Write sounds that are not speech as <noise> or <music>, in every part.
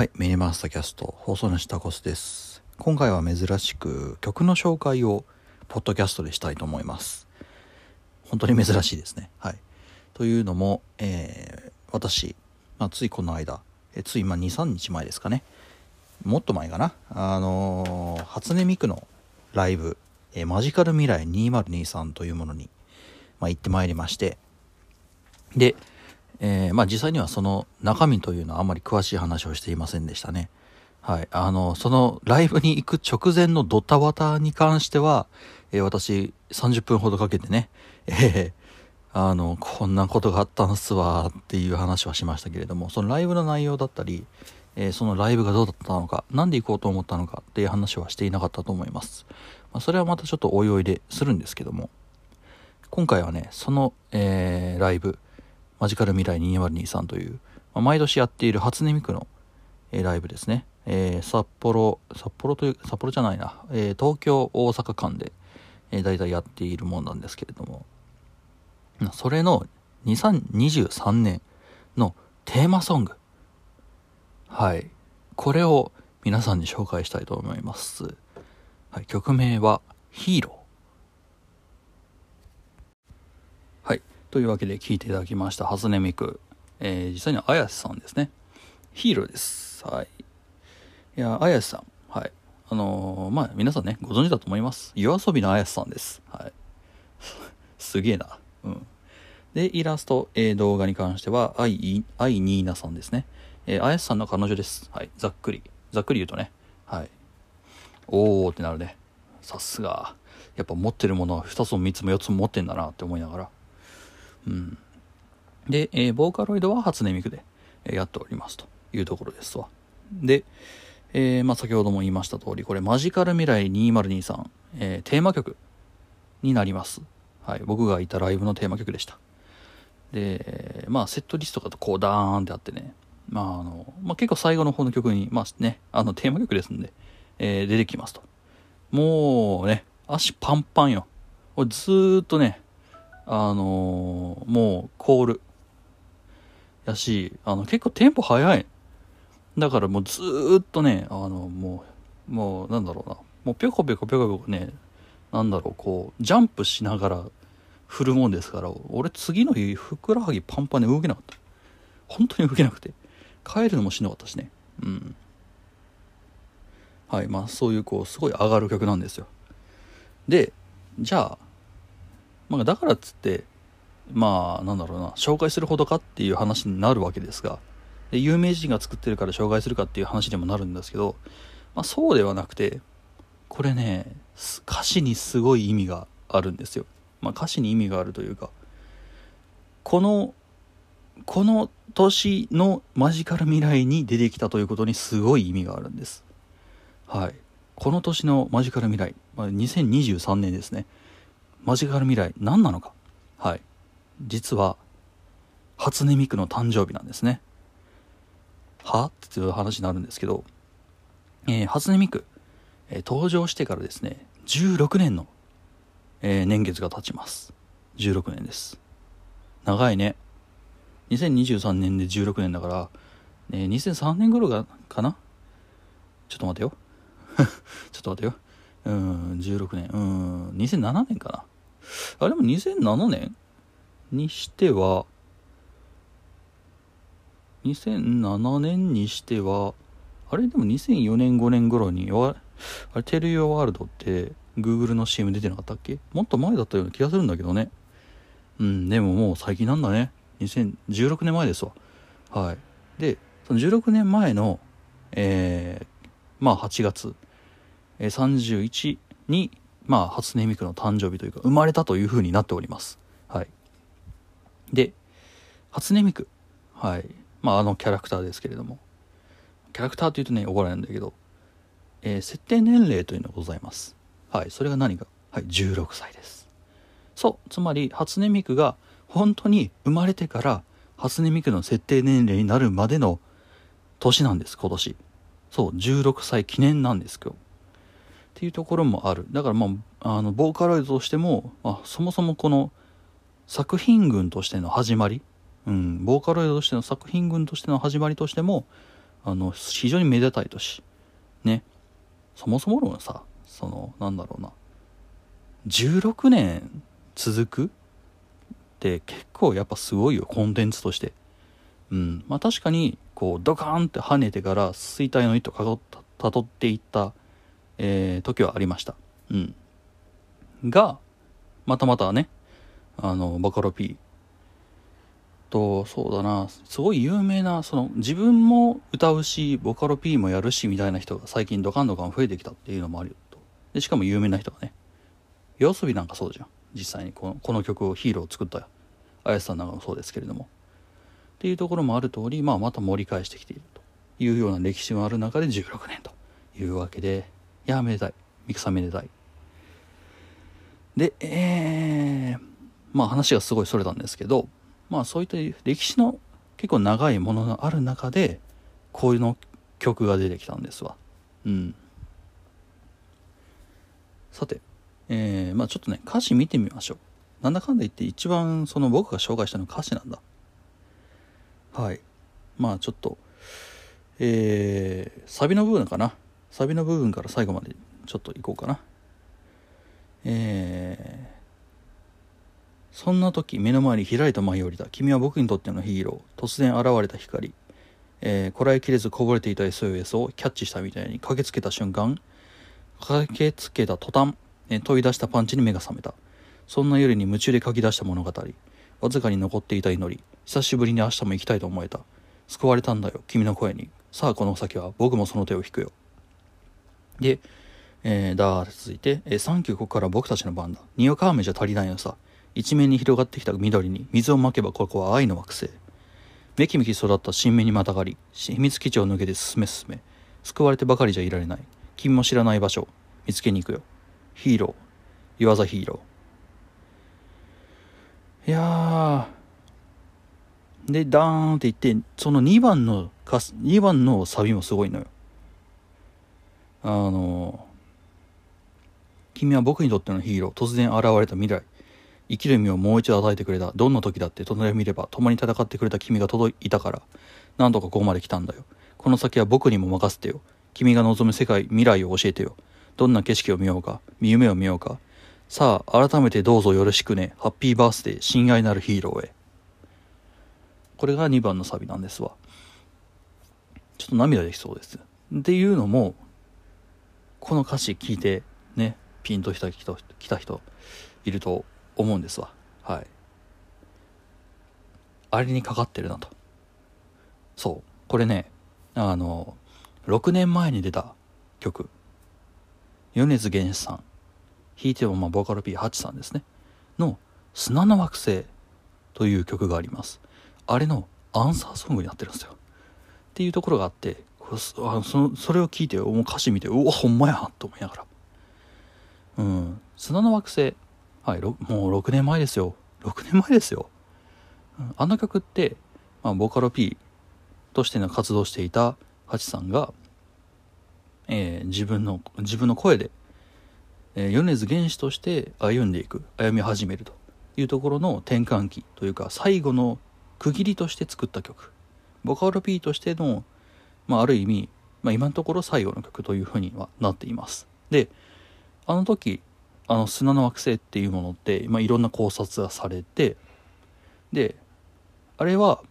はい、ミニマスターキャスト放送主タコスです。今回は珍しく曲の紹介をポッドキャストでしたいと思います。本当に珍しいですね。はい。というのも、えー私、まあ、ついこの間、えついま2、3日前ですかね。もっと前かな。あのー初音ミクのライブ、えーマジカル未来2023というものに、まあ、行ってまいりまして、で、えーまあ実際にはその中身というのはあまり詳しい話をしていませんでしたね。はい。あの、そのライブに行く直前のドタバタに関しては、えー私30分ほどかけてね、えーあの、こんなことがあったんすわっていう話はしましたけれども、そのライブの内容だったり、えーそのライブがどうだったのか、なんで行こうと思ったのかっていう話はしていなかったと思います。まあ、それはまたちょっとおいおいでするんですけども、今回はね、その、えーライブ、マジカル未来2023という、まあ毎年やっている初音ミクの、えーライブですね。えー札幌、札幌という、札幌じゃないな、えー東京、大阪間で、えー、大体やっているもんなんですけれども、それの2023年のテーマソング。はい。これを皆さんに紹介したいと思います。はい。曲名は、ヒーロー。はい。というわけで聴いていただきました、初音ミク。えー実際には綾瀬さんですね。ヒーローです。はい。いや、綾瀬さん。はい。あのーまあ、皆さんね、ご存知だと思います。夜遊びの綾瀬さんです。はい。<laughs> すげえな。うん。で、イラスト、えー動画に関しては、アイ、アイニーナさんですね。えー、綾瀬さんの彼女です。はい。ざっくり。ざっくり言うとね。はい。おーってなるね。さすが。やっぱ持ってるものは2つも3つも4つも持ってんだなって思いながら。うん。で、えーボーカロイドは初音ミクで、やっておりますというところですわ。で、えーまあ、先ほども言いました通り、これマジカル未来2023、えーテーマ曲になります。はい。僕がいたライブのテーマ曲でした。で、まあ、セットリストがこうダーンってあってね、まあ、あの、まあ、結構最後の方の曲に、まあね、あの、テーマ曲ですんで、えー出てきますと。もうね、足パンパンよ。これずーっとね、あのーもう、コール。やし、あの、結構テンポ速い。だからもうずーっとね、あの、もう、もう、なんだろうな。もうぴょこぴょこぴょこぴょこね、なんだろう、こう、ジャンプしながら振るもんですから、俺次の日、ふくらはぎパンパンで動けなかった。本当に動けなくて。帰るのもしんどかったしね。うん。はい、まあそういうこう、すごい上がる曲なんですよ。で、じゃあ、まあだからっつって、まあなんだろうな、紹介するほどかっていう話になるわけですが、で有名人が作ってるから紹介するかっていう話にもなるんですけど、まあそうではなくて、これね、歌詞にすごい意味があるんですよ。まあ歌詞に意味があるというか、この、この年のマジカル未来に出てきたということにすごい意味があるんです。はい。この年のマジカル未来、まあ、2023年ですね。マジカル未来、何なのか？はい。実は、初音ミクの誕生日なんですね。は？っていう話になるんですけど、えー初音ミク、えー登場してからですね、16年の、えー年月が経ちます。16年です。長いね。2023年で16年だから、ね、2003年頃が、かな？ちょっと待てよ。<laughs> ちょっと待てよ。うん、16年。うん、2007年かな？あ、でも2007年にしては、2007年にしては、あれでも2004年5年頃に、あれ、テレビワールドって Google の CM 出てなかったっけ？もっと前だったような気がするんだけどね。うん、でももう最近なんだね。2016年前ですわ。はい。で、その16年前の、えー、まあ8月、えー31に、まあ初音ミクの誕生日というか、生まれたというふうになっております。はい。で、初音ミク。はい。まああのキャラクターですけれども。キャラクターというとね、怒られるんだけど、えー設定年齢というのがございます。はい。それが何か。はい。16歳です。そう。つまり、初音ミクが本当に生まれてから、初音ミクの設定年齢になるまでの年なんです、今年。そう、16歳記念なんです、今日。っていうところもある。だからまあ、あの、ボーカロイドとしても、あそもそもこの作品群としての始まり、うん、ボーカロイドとしての作品群としての始まりとしても、あの非常にめでたい年ね。そもそものさそのなんだろうな。16年続くって結構やっぱすごいよコンテンツとして。うん。まあ確かにこうドカーンって跳ねてから衰退の糸をたどっていった、えー、時はありました。うん。がまたまたねあのバカロ P とそうだな。すごい有名なその自分も歌うしボカロ P もやるしみたいな人が最近ドカンドカン増えてきたっていうのもあるよと。でしかも有名な人がね yoasobi なんかそうじゃん。実際にこのこの曲をヒーローを作った綾瀬さんなんかもそうですけれども。っていうところもある通り、まあ、また盛り返してきているというような歴史もある中で16年というわけでいやめでたい。ミクさんめでたい。でえー、まあ話がすごいそれたんですけどまあそういった歴史の結構長いものがある中でこういうの曲が出てきたんですわ。うん。さてえー、まあちょっとね歌詞見てみましょう。なんだかんだ言って一番その僕が紹介したの歌詞なんだ。はい。まあちょっとえー、サビの部分かな。サビの部分から最後までちょっといこうかな。えーそんな時目の前に開いた舞い降りた君は僕にとってのヒーロー。突然現れた光、え、こらえきれずこぼれていた SOS をキャッチしたみたいに駆けつけた瞬間。駆けつけた途端、えー、飛び出したパンチに目が覚めた。そんな夜に夢中で書き出した物語。わずかに残っていた祈り。久しぶりに明日も行きたいと思えた。救われたんだよ君の声に。さあこの先は僕もその手を引くよ。で、えー、だーって続いて、えー、サンキューここから僕たちの番だ。にわか雨じゃ足りないのさ。一面に広がってきた緑に水をまけばここは愛の惑星。めきめき育った新芽にまたがり秘密基地を抜けて進め進め。救われてばかりじゃいられない。君も知らない場所。見つけに行くよ。ヒーロー。言わざヒーロー。いやでダーンって言ってその2番の2番のサビもすごいのよ。あの君は僕にとってのヒーロー突然現れた未来。生きる意味をもう一度与えてくれた。どんな時だって隣を見れば共に戦ってくれた君が届いたから。何とかここまで来たんだよ。この先は僕にも任せてよ。君が望む世界未来を教えてよ。どんな景色を見ようか。夢を見ようか。さあ改めてどうぞよろしくね。ハッピーバースデー親愛なるヒーローへ。これが2番のサビなんですわ。ちょっと涙できそうです。っていうのもこの歌詞聞いてねピンときた人来た人いると思うんですわ。はい。あれにかかってるなと。そう。これねあの6年前に出た曲。米津玄師さん。弾いてもまあボーカル P8 さんですね。の「砂の惑星」という曲があります。あれのアンサーソングになってるんですよ。っていうところがあってあのそそれを聞いてもう歌詞見てうわほんまやと思いながらうん砂の惑星はい、もう6年前ですよ。6年前ですよ。あの曲って、まあ、ボカロ P としての活動していたハチさんが、えー、自分の、自分の声で、えー、米津玄師として歩んでいく、歩み始めるというところの転換期というか、最後の区切りとして作った曲。ボカロ P としての、まあ、ある意味、まあ、今のところ最後の曲というふうにはなっています。で、あの時、あの砂の惑星っていうものって、まあ、いろんな考察がされてであれは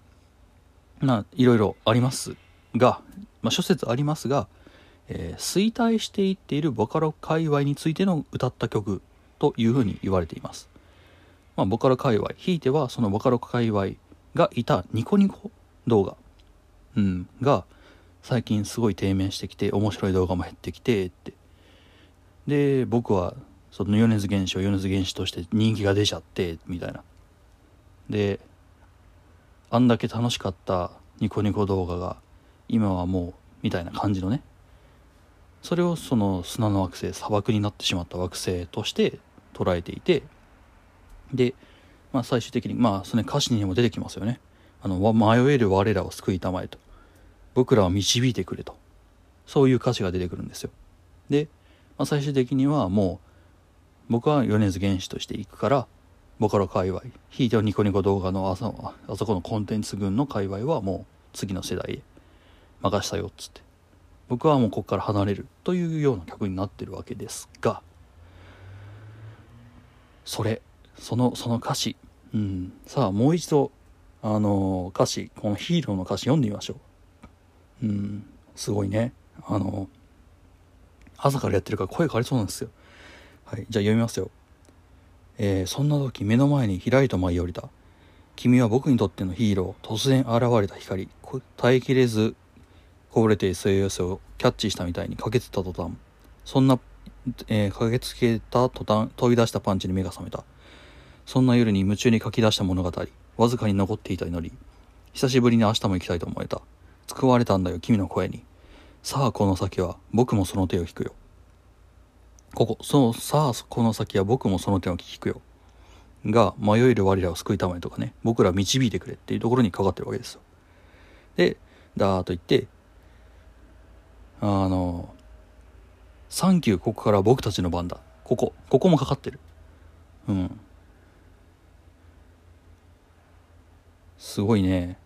まあいろいろありますが、まあ、諸説ありますが、えー、衰退していっているボカロ界隈についての歌った曲というふうに言われています、まあ、ボカロ界隈ひいてはそのボカロ界隈がいたニコニコ動画、うん、が最近すごい低迷してきて面白い動画も減ってきてって。で僕はその米津玄師を米津玄師として人気が出ちゃってみたいな。であんだけ楽しかったニコニコ動画が今はもうみたいな感じのね。それをその砂の惑星砂漠になってしまった惑星として捉えていて。で、まあ、最終的にまあその歌詞にも出てきますよね。あの迷える我らを救いたまえと。僕らを導いてくれと。そういう歌詞が出てくるんですよ。で、まあ、最終的にはもう僕は米津玄師として行くからボカロ界隈ひいてはニコニコ動画のあそあそこのコンテンツ群の界隈はもう次の世代へ任したよっつって。僕はもうここから離れるというような曲になってるわけですがそれそのその歌詞。うん。さあもう一度あの歌詞このヒーローの歌詞読んでみましょう。うん。すごいね。あの朝からやってるから声変わりそうなんですよ。はいじゃあ読みますよ。えー、そんな時目の前にひらりと舞い降りた。君は僕にとってのヒーロー。突然現れた光。耐えきれずこぼれている末寄せをキャッチしたみたいに駆けつけた途端。そんな、えー、駆けつけた途端飛び出したパンチに目が覚めた。そんな夜に夢中に書き出した物語。わずかに残っていた祈り。久しぶりに明日も行きたいと思えた。救われたんだよ君の声に。さあこの先は僕もその手を引くよ。ここそうさあこの先は僕もその手を引くよ。が迷える我らを救いたまえとかね。僕ら導いてくれっていうところにかかってるわけですよ。でダーと言ってあの「サンキューここから僕たちの番だ」ここここもかかってる。うん。すごいね。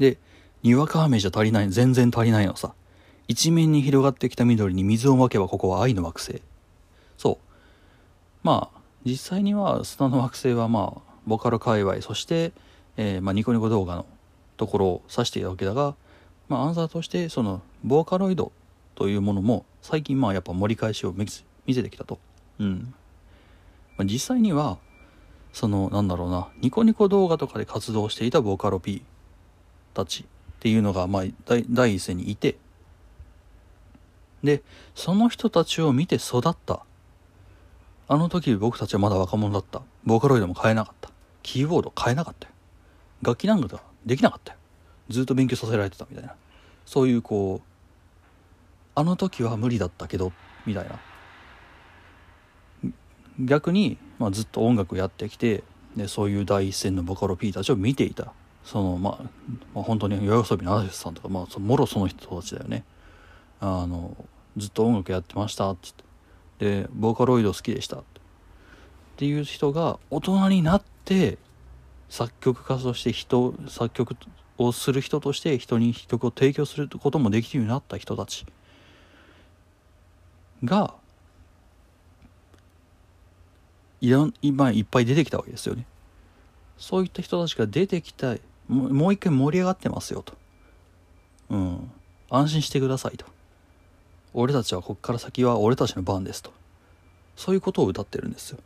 でにわか雨じゃ足りない全然足りないのさ一面に広がってきた緑に水をまけばここは愛の惑星そうまあ実際には砂の惑星はまあボカロ界隈そして、えー、まあ、ニコニコ動画のところを指していたわけだがまあ、アンサーとしてそのボーカロイドというものも最近まあやっぱ盛り返しを見せてきたと。うん。まあ、実際にはそのなんだろうなニコニコ動画とかで活動していたボーカロ P たちっていうのがまあ第一線にいて。でその人たちを見て育った。あの時僕たちはまだ若者だった。ボーカロイドも買えなかった。キーボード買えなかったよ。楽器なんかできなかったよ。ずっと勉強させられてたみたいな。そういうこうあの時は無理だったけどみたいな。逆に、まあ、ずっと音楽やってきてでそういう第一線のボカロ P たちを見ていた。そのまあ、まあ、本当に夜遊びの嵐さんとか、まあ、そもろその人たちだよね。あのずっと音楽やってましたっつって。でボーカロイド好きでしたって。いう人が大人になって作曲家として人作曲をする人として人に曲を提供することもできるようになった人たち。がい今いっぱい出てきたわけですよね。そういった人たちが出てきたもう一回盛り上がってますよと。うん。安心してくださいと。俺たちはこっから先は俺たちの番ですと。そういうことを歌ってるんですよ。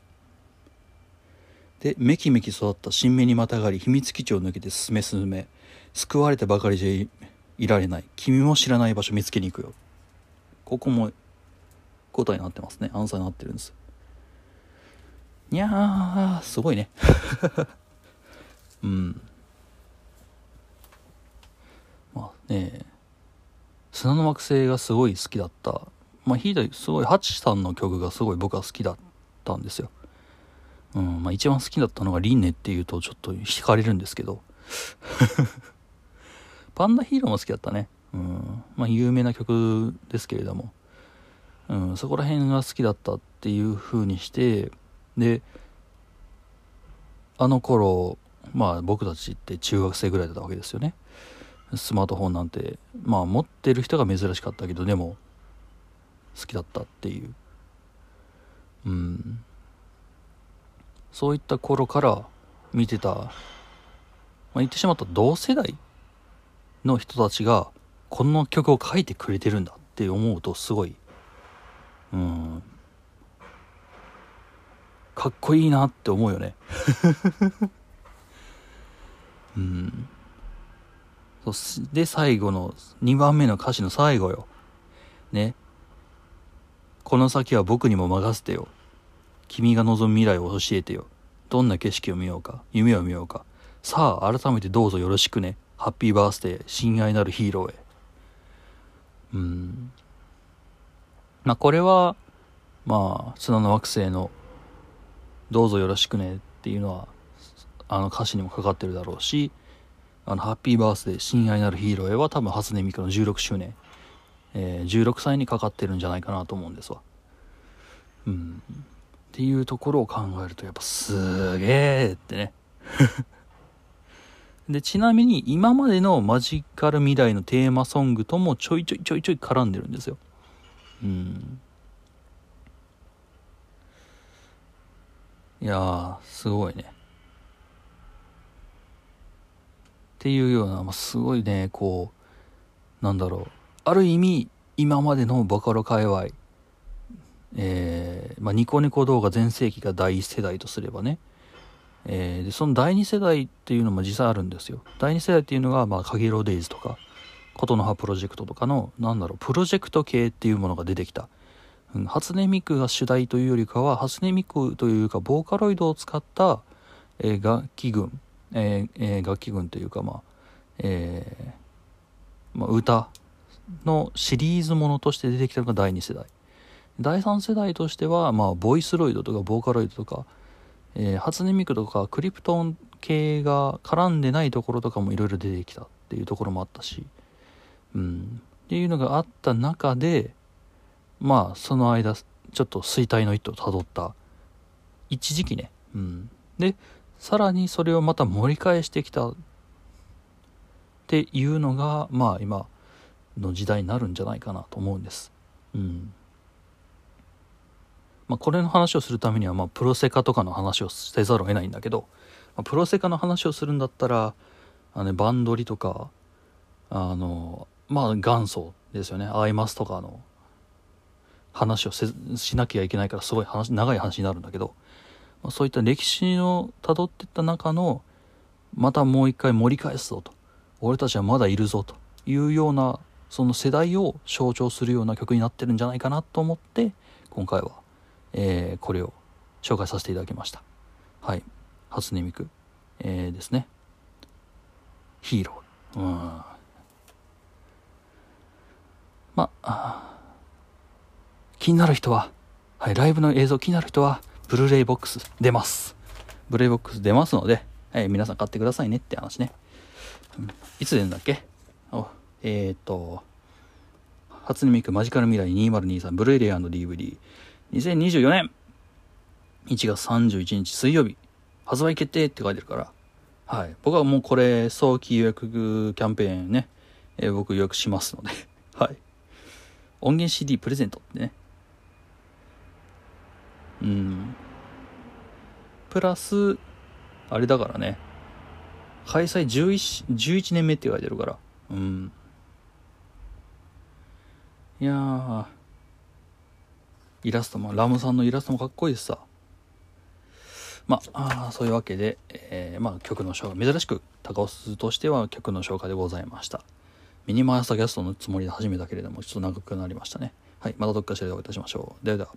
で、めきめき育った新芽にまたがり秘密基地を抜けて進め進め、救われてばかりじゃいられない君も知らない場所見つけに行くよここも答えになってますねアンサーになってるんですにゃーすごいね <laughs> うんまあね砂の惑星がすごい好きだったまあヒーダすごいハチさんの曲がすごい僕は好きだったんですようんまあ一番好きだったのがリンネっていうとちょっと惹かれるんですけど <laughs> パンダヒーローも好きだったね。うん。まあ、有名な曲ですけれども。うん、そこら辺が好きだったっていう風にして、で、あの頃、まあ僕たちって中学生ぐらいだったわけですよね。スマートフォンなんて、まあ持ってる人が珍しかったけど、でも、好きだったっていう。うん。そういった頃から見てた、まあ、言ってしまった同世代の人たちがこの曲を書いてくれてるんだって思うとすごいうんかっこいいなって思うよね <laughs> うんそで最後の2番目の歌詞の最後よ。ね。この先は僕にも任せてよ。君が望む未来を教えてよ。どんな景色を見ようか。夢を見ようか。さあ改めてどうぞよろしくね。ハッピーバースデー、親愛なるヒーローへ。うん。まあ、これは、まあ、砂の惑星の、どうぞよろしくねっていうのは、あの歌詞にもかかってるだろうし、あの、ハッピーバースデー、親愛なるヒーローへは多分、初音ミクの16周年、えー、16歳にかかってるんじゃないかなと思うんですわ。うん。っていうところを考えると、やっぱすげえってね。<laughs> で、ちなみに今までのマジカル未来のテーマソングともちょいちょいちょいちょい絡んでるんですよ。うん。いやー、すごいね。っていうような、まあ、すごいね、こう、なんだろう。ある意味、今までのボカロ界隈、えー、まあ、ニコニコ動画全盛期が第一世代とすればね、えー、でその第二世代っていうのも実際あるんですよ。第二世代っていうのが、まあ、かげろうデイズとか、琴の葉プロジェクトとかの、なんだろう、プロジェクト系っていうものが出てきた。うん、初音ミクが主題というよりかは、初音ミクというか、ボーカロイドを使った、えー、楽器群、えーえー、楽器群というか、まあ、えー、まあ、歌のシリーズものとして出てきたのが第2世代。第3世代としては、まあ、ボイスロイドとかボーカロイドとか、えー、初音ミクとかクリプトン系が絡んでないところとかもいろいろ出てきたっていうところもあったし、うん、っていうのがあった中で、まあ、その間、ちょっと衰退の一途をたどった、一時期ね、うん。で、さらにそれをまた盛り返してきたっていうのが、まあ今の時代になるんじゃないかなと思うんです。うん。まあ、これの話をするためには、まあ、プロセカとかの話をせざるを得ないんだけど、まあ、プロセカの話をするんだったら、あの、ね、バンドリとか、あの、まあ、元祖ですよね。アイマスとかの話をしなきゃいけないから、すごい話、長い話になるんだけど、そういった歴史を辿っていった中の、またもう一回盛り返すぞと。俺たちはまだいるぞというような、その世代を象徴するような曲になってるんじゃないかなと思って、今回はえー、これを紹介させていただきました。はい。初音ミク、えー、ですね。ヒーロー。うん。ま、あ気になる人は、はい、ライブの映像気になる人は、ブルーレイボックス出ます。ブルーレイボックス出ますので、はい、皆さん買ってくださいねって話ね。うん、いつ出るんだっけ？おえっ、と、初音ミクマジカル未来2023ブルーレイ &DVD 2024年1月31日水曜日発売決定って書いてるから、はい。僕はもうこれ早期予約キャンペーンね、えー、僕予約しますので <laughs> はい。音源 CD プレゼントってね。うん。プラス、あれだからね、開催 11, 11年目って書いてるから、うん。いやー、イラストも、ラムさんのイラストもかっこいいしさ。まあ、そういうわけで、えー、まあ、曲の紹介、珍しく高尾鈴としては曲の紹介でございました。ミニマーサキャストのつもりで始めたけれども、ちょっと長くなりましたね。はい、またどっかしらでお会いいたしましょう。ではでは。